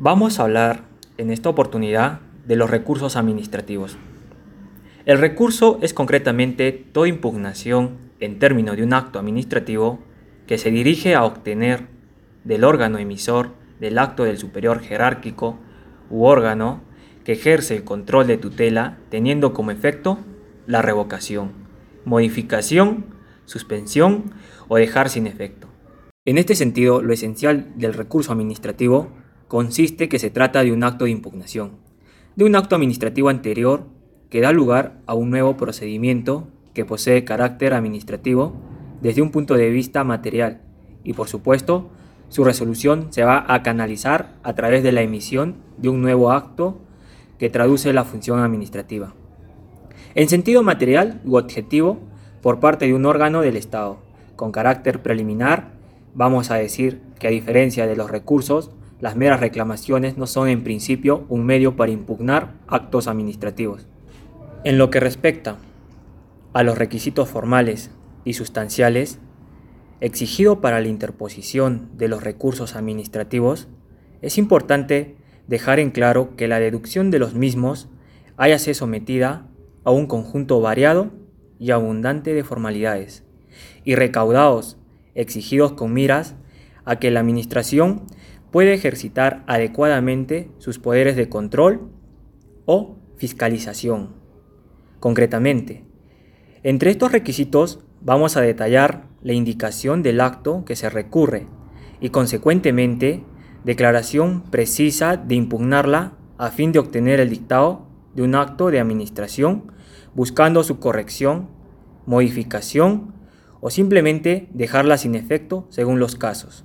Vamos a hablar en esta oportunidad de los recursos administrativos. El recurso es concretamente toda impugnación en términos de un acto administrativo que se dirige a obtener del órgano emisor del acto del superior jerárquico u órgano que ejerce el control de tutela teniendo como efecto la revocación, modificación, suspensión o dejar sin efecto. En este sentido, lo esencial del recurso administrativo consiste que se trata de un acto de impugnación, de un acto administrativo anterior que da lugar a un nuevo procedimiento que posee carácter administrativo desde un punto de vista material y por supuesto su resolución se va a canalizar a través de la emisión de un nuevo acto que traduce la función administrativa. En sentido material u objetivo, por parte de un órgano del Estado, con carácter preliminar, vamos a decir que a diferencia de los recursos, las meras reclamaciones no son en principio un medio para impugnar actos administrativos. En lo que respecta a los requisitos formales y sustanciales, exigido para la interposición de los recursos administrativos, es importante dejar en claro que la deducción de los mismos haya sido sometida a un conjunto variado y abundante de formalidades y recaudados exigidos con miras a que la Administración puede ejercitar adecuadamente sus poderes de control o fiscalización. Concretamente, entre estos requisitos vamos a detallar la indicación del acto que se recurre y consecuentemente declaración precisa de impugnarla a fin de obtener el dictado de un acto de administración buscando su corrección, modificación o simplemente dejarla sin efecto según los casos.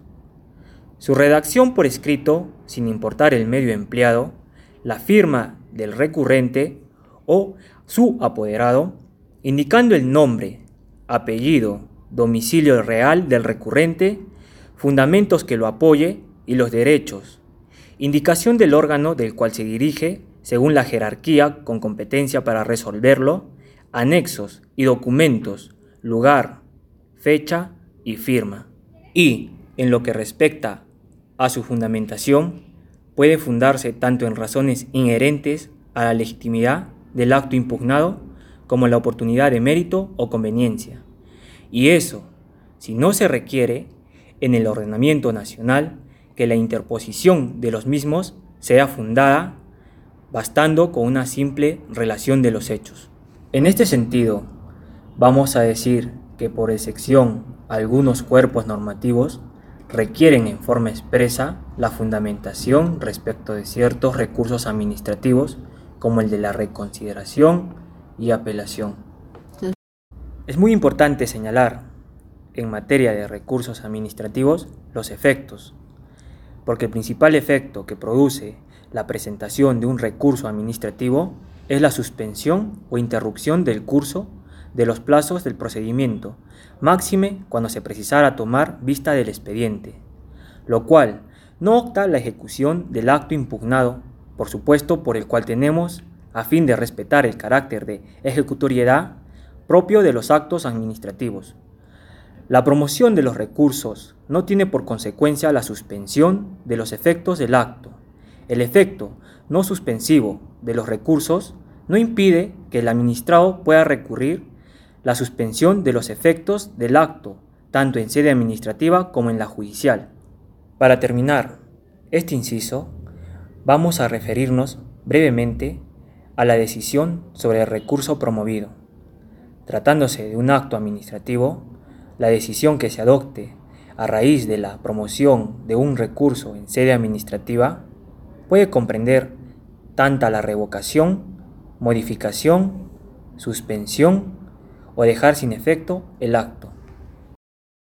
Su redacción por escrito, sin importar el medio empleado, la firma del recurrente o su apoderado, indicando el nombre, apellido, domicilio real del recurrente, fundamentos que lo apoye y los derechos, indicación del órgano del cual se dirige según la jerarquía con competencia para resolverlo, anexos y documentos, lugar, fecha y firma. Y, en lo que respecta a su fundamentación puede fundarse tanto en razones inherentes a la legitimidad del acto impugnado como la oportunidad de mérito o conveniencia. Y eso, si no se requiere, en el ordenamiento nacional, que la interposición de los mismos sea fundada, bastando con una simple relación de los hechos. En este sentido, vamos a decir que por excepción algunos cuerpos normativos requieren en forma expresa la fundamentación respecto de ciertos recursos administrativos como el de la reconsideración y apelación. Es muy importante señalar en materia de recursos administrativos los efectos, porque el principal efecto que produce la presentación de un recurso administrativo es la suspensión o interrupción del curso de los plazos del procedimiento, máxime cuando se precisara tomar vista del expediente, lo cual no opta la ejecución del acto impugnado, por supuesto por el cual tenemos, a fin de respetar el carácter de ejecutoriedad propio de los actos administrativos. La promoción de los recursos no tiene por consecuencia la suspensión de los efectos del acto. El efecto no suspensivo de los recursos no impide que el administrado pueda recurrir la suspensión de los efectos del acto, tanto en sede administrativa como en la judicial. Para terminar este inciso, vamos a referirnos brevemente a la decisión sobre el recurso promovido. Tratándose de un acto administrativo, la decisión que se adopte a raíz de la promoción de un recurso en sede administrativa puede comprender tanta la revocación, modificación, suspensión o dejar sin efecto el acto.